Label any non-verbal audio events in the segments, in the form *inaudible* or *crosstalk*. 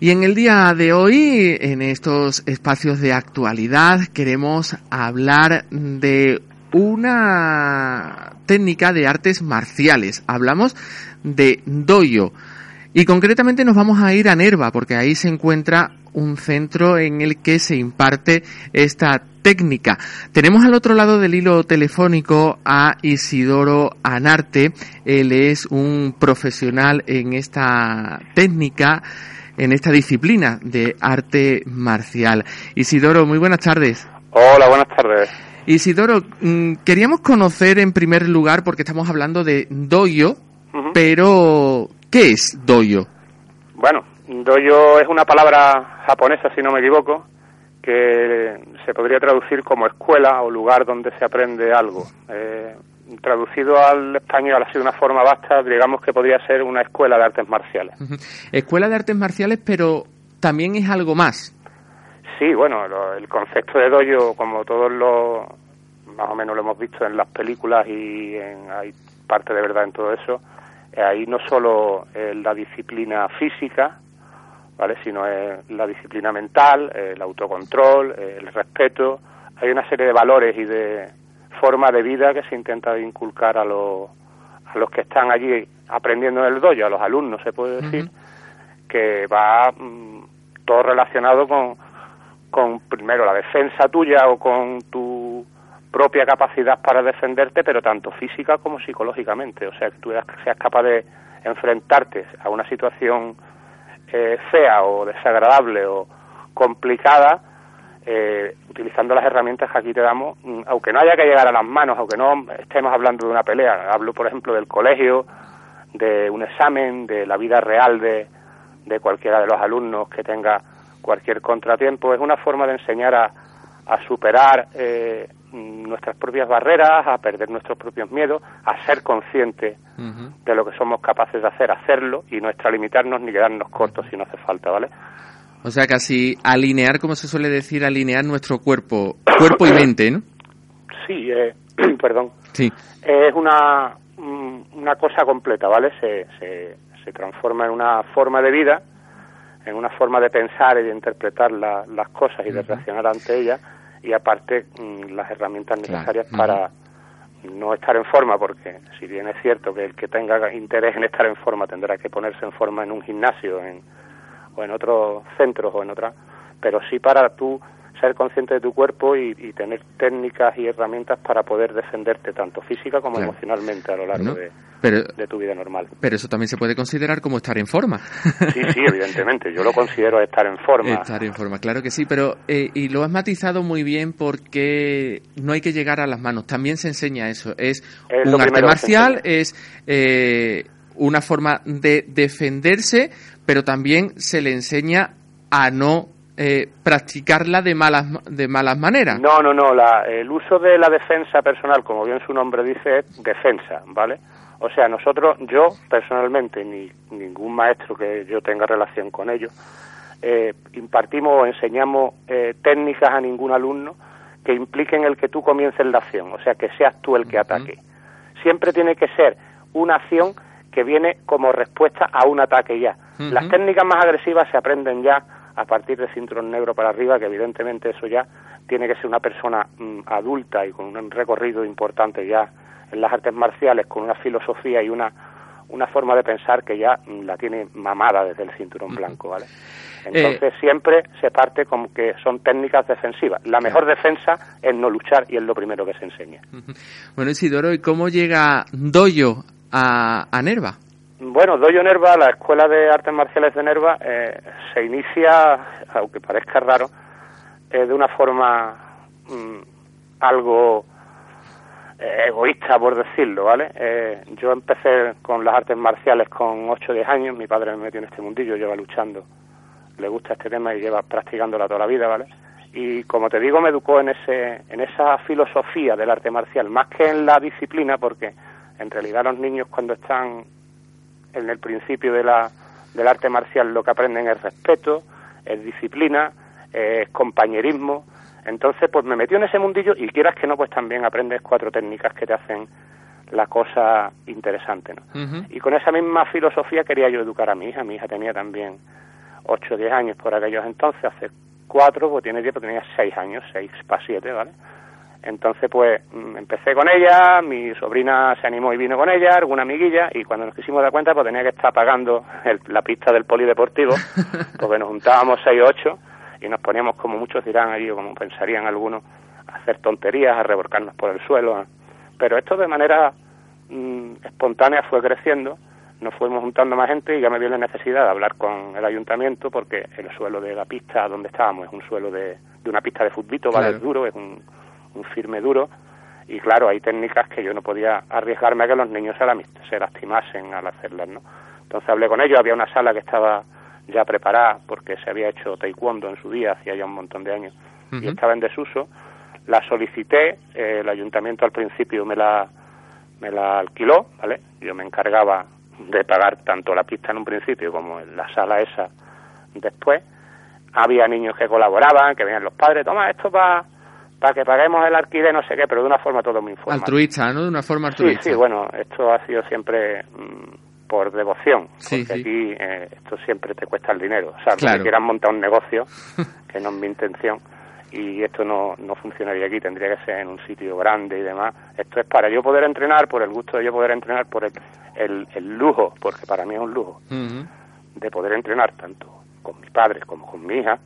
Y en el día de hoy, en estos espacios de actualidad, queremos hablar de una técnica de artes marciales. Hablamos de doyo. Y concretamente nos vamos a ir a Nerva, porque ahí se encuentra un centro en el que se imparte esta técnica. Tenemos al otro lado del hilo telefónico a Isidoro Anarte. Él es un profesional en esta técnica en esta disciplina de arte marcial. Isidoro, muy buenas tardes. Hola, buenas tardes. Isidoro, mm, queríamos conocer en primer lugar, porque estamos hablando de doyo, pero ¿qué es doyo? Bueno, doyo es una palabra japonesa, si no me equivoco, que se podría traducir como escuela o lugar donde se aprende algo. Eh, traducido al español así de una forma vasta, digamos que podría ser una escuela de artes marciales. Escuela de artes marciales, pero también es algo más. Sí, bueno, el concepto de dojo, como todos los, más o menos lo hemos visto en las películas y en, hay parte de verdad en todo eso, eh, ahí no solo la disciplina física, ¿vale? sino es la disciplina mental, el autocontrol, el respeto, hay una serie de valores y de forma de vida que se intenta inculcar a los, a los que están allí aprendiendo en el dojo, a los alumnos se puede decir, que va mm, todo relacionado con, con primero la defensa tuya o con tu propia capacidad para defenderte, pero tanto física como psicológicamente. O sea, que tú seas capaz de enfrentarte a una situación eh, fea o desagradable o complicada eh, utilizando las herramientas que aquí te damos, mm, aunque no haya que llegar a las manos, aunque no estemos hablando de una pelea, hablo por ejemplo del colegio, de un examen, de la vida real de, de cualquiera de los alumnos que tenga cualquier contratiempo, es una forma de enseñar a, a superar eh, nuestras propias barreras, a perder nuestros propios miedos, a ser conscientes de lo que somos capaces de hacer, hacerlo y no extralimitarnos ni quedarnos cortos si no hace falta, ¿vale? O sea, casi alinear, como se suele decir, alinear nuestro cuerpo, cuerpo y mente, ¿no? Sí, eh, *clears throat* perdón. Sí. Es una, una cosa completa, ¿vale? Se, se, se transforma en una forma de vida, en una forma de pensar y de interpretar las cosas y de reaccionar ante ellas, y aparte mm, las herramientas necesarias para no estar en forma, porque si bien es cierto que el que tenga interés en estar en forma tendrá que ponerse en forma en un gimnasio, en o en otros centros o en otras, pero sí para tú ser consciente de tu cuerpo y, tener técnicas y herramientas para poder defenderte tanto física como emocionalmente a lo largo de, de, tu vida normal. Pero eso también se puede considerar como estar en forma. Sí, sí, *laughs* evidentemente. Yo lo considero estar en forma. Estar en forma, claro que sí. Pero eh, y lo has matizado muy bien porque no hay que llegar a las manos. También se enseña eso. Es, un arte marcial, es eh, una forma de defenderse, pero también se le enseña a no eh, practicarla de malas de malas maneras. No, no, no. La, el uso de la defensa personal, como bien su nombre dice, es defensa, ¿vale? O sea, nosotros, yo personalmente, ni ningún maestro que yo tenga relación con ello, eh, impartimos o enseñamos eh, técnicas a ningún alumno que impliquen el que tú comiences la acción, o sea, que seas tú el que ataque. Siempre tiene que ser una acción que viene como respuesta a un ataque ya. Las técnicas más agresivas se aprenden ya a partir de cinturón negro para arriba, que evidentemente eso ya tiene que ser una persona mm, adulta y con un recorrido importante ya en las artes marciales, con una filosofía y una, una forma de pensar que ya mm, la tiene mamada desde el cinturón blanco, ¿vale? Entonces eh, siempre se parte con que son técnicas defensivas. La mejor defensa es no luchar y es lo primero que se enseña. Bueno, Isidoro, ¿y cómo llega Doyo a, Nerva? Bueno, Doyo Nerva, la Escuela de Artes Marciales de Nerva, eh, se inicia, aunque parezca raro, eh, de una forma mm, algo eh, egoísta, por decirlo, ¿vale? yo empecé con las artes marciales con 8 o 10 años, mi padre me metió en este mundillo, lleva luchando le gusta este tema y lleva practicándola toda la vida, ¿vale? Y como te digo, me educó en, ese, en esa filosofía del arte marcial, más que en la disciplina, porque en realidad los niños cuando están en el principio de la, del arte marcial lo que aprenden es respeto, es disciplina, es compañerismo. Entonces, pues me metió en ese mundillo y quieras que no, pues también aprendes cuatro técnicas que te hacen la cosa interesante, ¿no? Y con esa misma filosofía quería yo educar a mi hija. Mi hija tenía también 8 o 10 años por aquellos entonces, hace cuatro, pues tiene 10, pero tenía 6 años, 6 para 7, ¿vale? Entonces, pues mm, empecé con ella, mi sobrina se animó y vino con ella, alguna amiguilla, y cuando nos quisimos dar cuenta, pues tenía que estar pagando la pista del polideportivo, *laughs* porque nos juntábamos seis o ocho y nos poníamos, como muchos dirán allí, o como pensarían algunos, a hacer tonterías, a revolcarnos por el suelo. Pero esto de manera mm, espontánea fue creciendo, nos fuimos juntando más gente y ya me dio la necesidad de hablar con el ayuntamiento, porque el suelo de la pista donde estábamos es un suelo de, de una pista de futbito, ¿vale? Es duro, es un un firme duro y claro, hay técnicas que yo no podía arriesgarme a que los niños se, se lastimasen al hacerlas, ¿no? Entonces hablé con ellos, había una sala que estaba ya preparada porque se había hecho taekwondo en su día, hacía ya un montón de años, y estaba en desuso. La solicité, eh, el ayuntamiento al principio me la, me la alquiló, ¿vale? Yo me encargaba de pagar tanto la pista en un principio como en la sala esa después. Había niños que colaboraban, que venían los padres, toma esto para para que paguemos el alquiler, no sé qué, pero de una forma todo muy informal. Altruista, ¿no? De una forma altruista. Sí, sí, bueno, esto ha sido siempre mm, por devoción, porque aquí eh, esto siempre te cuesta el dinero. O sea, claro. que quieran montar un negocio, *laughs* que no es mi intención, y esto no, no funcionaría aquí, tendría que ser en un sitio grande y demás. Esto es para yo poder entrenar, por el gusto de yo poder entrenar, por el, el, lujo, porque para mí es un lujo, de poder entrenar tanto con mis padres como con mi hija,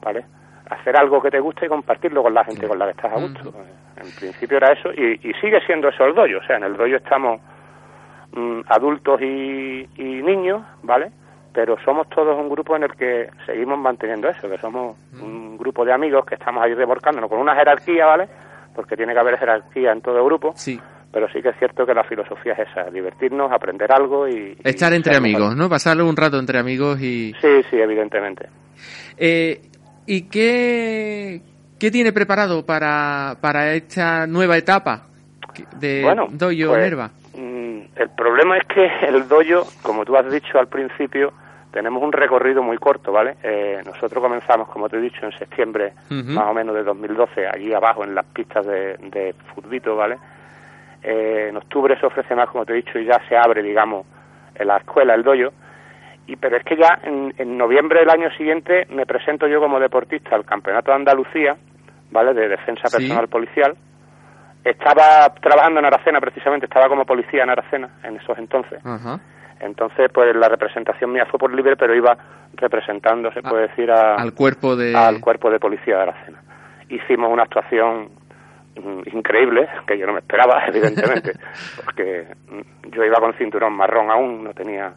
¿vale?, hacer algo que te guste y compartirlo con la gente con la que estás a gusto. En principio era eso y, sigue siendo eso el doyo. O sea, en el doyo estamos mm, adultos y, niños, ¿vale? Pero somos todos un grupo en el que seguimos manteniendo eso, que somos un grupo de amigos que estamos ahí reborcándonos con una jerarquía, ¿vale? Porque tiene que haber jerarquía en todo grupo. Sí. Pero sí que es cierto que la filosofía es esa, divertirnos, aprender algo y... Estar entre amigos, ¿no? Pasarle un rato entre amigos y... Sí, sí, evidentemente. Eh, ¿Y qué, qué tiene preparado para, para esta nueva etapa de bueno, Doyo pues, Nerva? Mm, el problema es que el Doyo, como tú has dicho al principio, tenemos un recorrido muy corto, ¿vale? Eh, nosotros comenzamos, como te he dicho, en septiembre más o menos de 2012, allí abajo en las pistas de, de Futbito, ¿vale? Eh, en octubre se ofrece más, como te he dicho, y ya se abre, digamos, en la escuela el doyo y pero es que ya en, noviembre del año siguiente me presento yo como deportista al Campeonato de Andalucía, ¿vale? De defensa personal policial. Estaba trabajando en Aracena precisamente, estaba como policía en Aracena en esos entonces. Entonces, pues la representación mía fue por libre, pero iba representando, se puede decir, al cuerpo de al cuerpo de policía de Aracena. Hicimos una actuación mm, increíble, que yo no me esperaba, *laughs* evidentemente, *laughs* porque yo iba con cinturón marrón aún, no tenía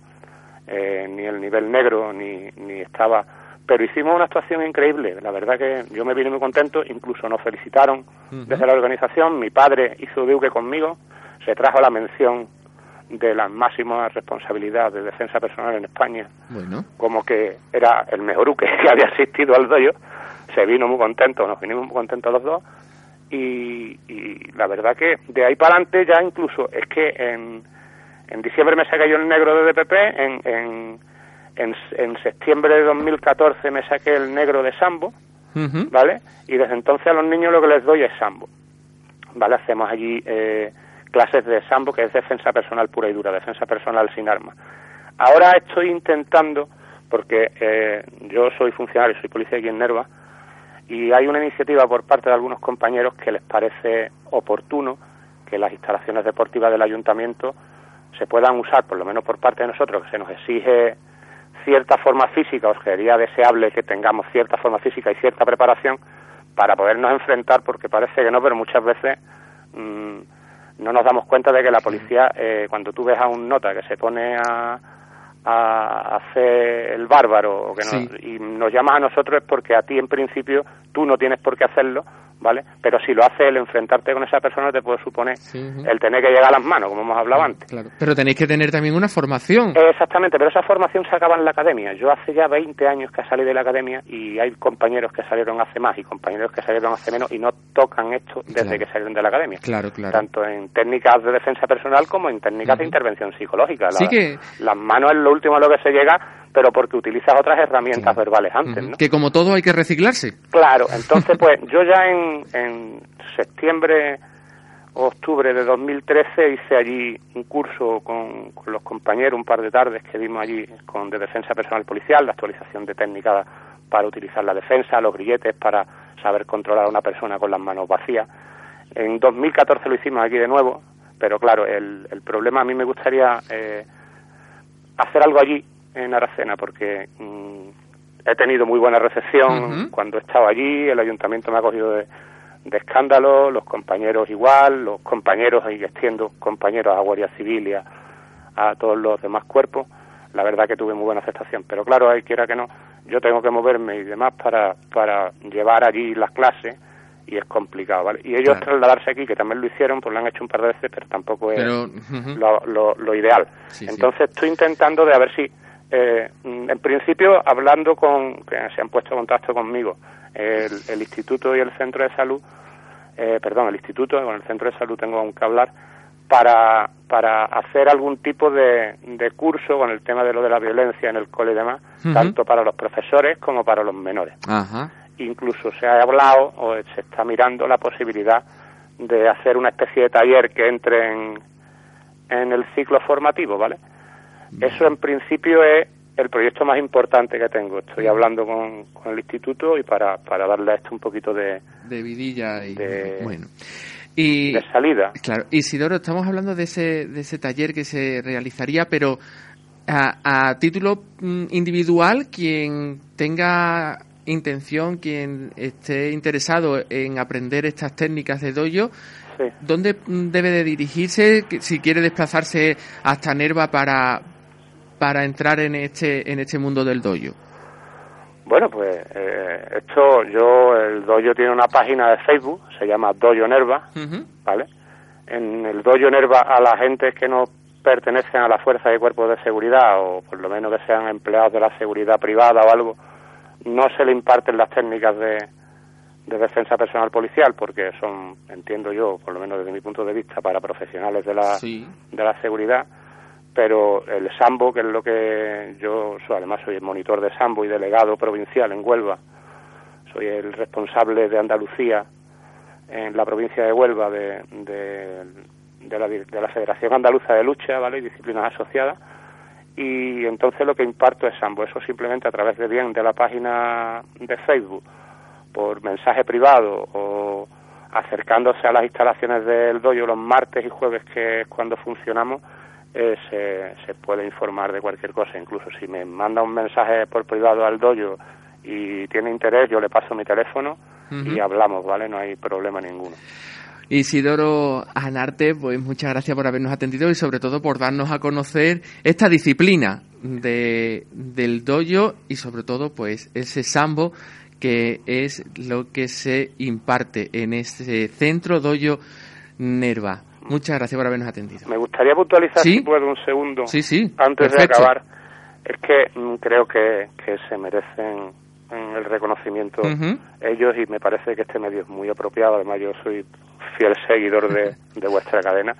eh, ni el nivel negro, ni, ni estaba... Pero hicimos una actuación increíble, la verdad que yo me vine muy contento, incluso nos felicitaron desde la organización, mi padre hizo duque conmigo, se trajo la mención de la máxima responsabilidad de defensa personal en España, como que era el mejor uke *laughs* que había asistido al doyo, se vino muy contento, nos vinimos muy contentos los dos, y, y la verdad que de ahí para adelante ya incluso es que en, en diciembre me saqué yo el negro de DPP, en, en, en, septiembre de 2014 me saqué el negro de Sambo, ¿vale? Y desde entonces a los niños lo que les doy es Sambo, ¿vale? Hacemos allí eh, clases de Sambo, que es defensa personal pura y dura, defensa personal sin armas. Ahora estoy intentando, porque eh, yo soy funcionario, soy policía aquí en Nerva, y hay una iniciativa por parte de algunos compañeros que les parece oportuno que las instalaciones deportivas del ayuntamiento se puedan usar, por lo menos por parte de nosotros, que se nos exige cierta forma física, os sería deseable que tengamos cierta forma física y cierta preparación para podernos enfrentar, porque parece que no, pero muchas veces mm, no nos damos cuenta de que la policía, eh, cuando tú ves a un nota que se pone a, a hacer el bárbaro o que no, y nos llamas a nosotros es porque a ti en principio tú no tienes por qué hacerlo ¿vale? Pero si lo hace el enfrentarte con esa persona te puede suponer el tener que llegar a las manos, como hemos hablado antes. Claro. Pero tenéis que tener también una formación. exactamente, pero esa formación se acaba en la academia. Yo hace ya 20 años que salí de la academia y hay compañeros que salieron hace más y compañeros que salieron hace menos y no tocan esto desde que salieron de la academia. Claro, claro. Tanto en técnicas de defensa personal como en técnicas de intervención psicológica. que... Las manos es lo último a lo que se llega pero porque utilizas otras herramientas verbales antes, ¿no? Que como todo hay que reciclarse. Claro, *laughs* entonces pues yo ya en, en septiembre o octubre de 2013 hice allí un curso con, los compañeros, un par de tardes que dimos allí con de defensa personal policial, la actualización de técnicas para utilizar la defensa, los grilletes para saber controlar a una persona con las manos vacías. En 2014 lo hicimos aquí de nuevo, pero claro, el, el problema a mí me gustaría eh, hacer algo allí en Aracena porque mm, he tenido muy buena recepción cuando he estado allí, el ayuntamiento me ha cogido de, de escándalo, los compañeros igual, los compañeros, y extiendo compañeros a Guardia Civil y a, todos los demás cuerpos, la verdad que tuve muy buena aceptación, pero claro, hay quiera que no, yo tengo que moverme y demás para, para llevar allí las clases y es complicado, ¿vale? Y ellos trasladarse aquí, que también lo hicieron, pues lo han hecho un par de veces, pero tampoco es lo, lo, ideal. Entonces estoy intentando de a ver si eh, en principio, hablando con, que se han puesto en contacto conmigo, el, instituto y el centro de salud, eh, perdón, el instituto, con el centro de salud tengo aún que hablar, para, para hacer algún tipo de, de curso con el tema de lo de la violencia en el cole y demás, tanto para los profesores como para los menores. Incluso se ha hablado o se está mirando la posibilidad de hacer una especie de taller que entre en, en el ciclo formativo, ¿vale? Eso en principio es el proyecto más importante que tengo. Estoy hablando con, el instituto y para, para darle a esto un poquito de... De vidilla y... De, bueno. Y, de salida. Claro. Isidoro, estamos hablando de ese, de ese taller que se realizaría, pero a, a título mm, individual, quien tenga intención, quien esté interesado en aprender estas técnicas de doyo, ¿dónde mm, debe de dirigirse si quiere desplazarse hasta Nerva para, para entrar en este, en este mundo del doyo? Bueno, pues eh, esto, yo, el doyo tiene una página de Facebook, se llama Doyo Nerva, ¿vale? En el doyo Nerva a la gente que no pertenecen a la fuerza y cuerpos de seguridad, o por lo menos que sean empleados de la seguridad privada o algo, no se le imparten las técnicas de, de defensa personal policial, porque son, entiendo yo, por lo menos desde mi punto de vista, para profesionales de la, de la seguridad pero el Sambo, que es lo que yo además soy el monitor de Sambo y delegado provincial en Huelva, soy el responsable de Andalucía en la provincia de Huelva de, de, la, de la Federación Andaluza de Lucha ¿vale? y Disciplinas Asociadas, y entonces lo que imparto es Sambo, eso simplemente a través de bien de la página de Facebook, por mensaje privado o acercándose a las instalaciones del doyo los martes y jueves que es cuando funcionamos, eh, se, puede informar de cualquier cosa. Incluso si me manda un mensaje por privado al doyo y tiene interés, yo le paso mi teléfono y hablamos, ¿vale? No hay problema ninguno. Isidoro Anarte, pues muchas gracias por habernos atendido y sobre todo por darnos a conocer esta disciplina de, del doyo y sobre todo pues ese sambo que es lo que se imparte en este centro doyo Nerva. Muchas gracias por habernos atendido. Me gustaría puntualizar, si puedo, un segundo, sí, sí, antes de acabar. Es que mm, creo que, que se merecen el reconocimiento ellos y me parece que este medio es muy apropiado. Además, yo soy fiel seguidor de, *laughs* de vuestra cadena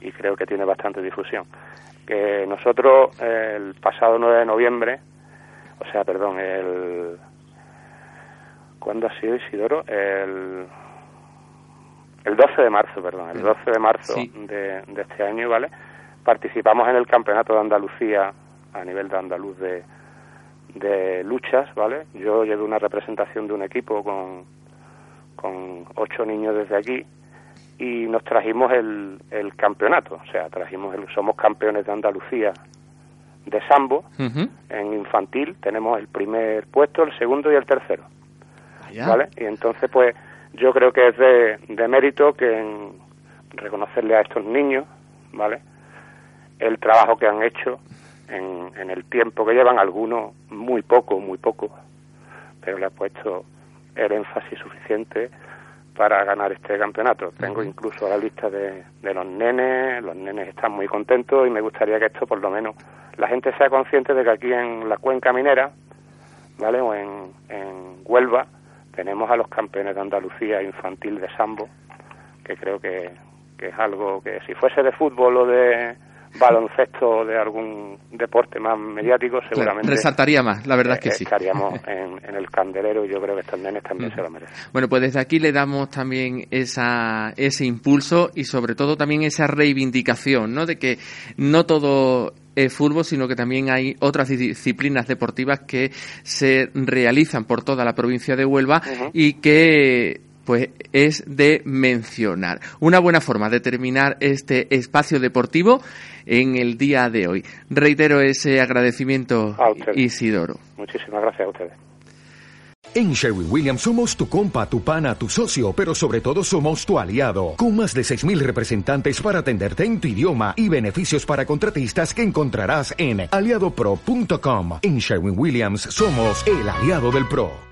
y creo que tiene bastante difusión. Que nosotros, el pasado 9 de noviembre, o sea, perdón, el. ¿Cuándo ha sido Isidoro? El el 12 de marzo, perdón, el 12 de marzo de, este año, ¿vale? Participamos en el Campeonato de Andalucía a nivel de andaluz de, de luchas, ¿vale? Yo llevo una representación de un equipo con, con ocho niños desde aquí y nos trajimos el, el campeonato, o sea, trajimos el, somos campeones de Andalucía de sambo en infantil, tenemos el primer puesto, el segundo y el tercero, ¿vale? Y entonces pues yo creo que es de, mérito que reconocerle a estos niños, ¿vale? El trabajo que han hecho en, en el tiempo que llevan algunos, muy poco, muy poco, pero le ha puesto el énfasis suficiente para ganar este campeonato. Tengo incluso la lista de, de los nenes, los nenes están muy contentos y me gustaría que esto por lo menos la gente sea consciente de que aquí en la cuenca minera, ¿vale? O en, en Huelva tenemos a los campeones de Andalucía infantil de sambo, que creo que, que es algo que si fuese de fútbol o de baloncesto de algún deporte más mediático, seguramente. resaltaría más, la verdad es que sí. Estaríamos *laughs* en, en, el candelero y yo creo que estos nenes también se lo merecen. Bueno, pues desde aquí le damos también esa, ese impulso y sobre todo también esa reivindicación, ¿no? De que no todo es fútbol, sino que también hay otras disciplinas deportivas que se realizan por toda la provincia de Huelva uh -huh. y que pues es de mencionar. Una buena forma de terminar este espacio deportivo en el día de hoy. Reitero ese agradecimiento, Isidoro. Muchísimas gracias a ustedes. En Sherwin Williams somos tu compa, tu pana, tu socio, pero sobre todo somos tu aliado, con más de 6.000 representantes para atenderte en tu idioma y beneficios para contratistas que encontrarás en aliadopro.com. En Sherwin Williams somos el aliado del PRO.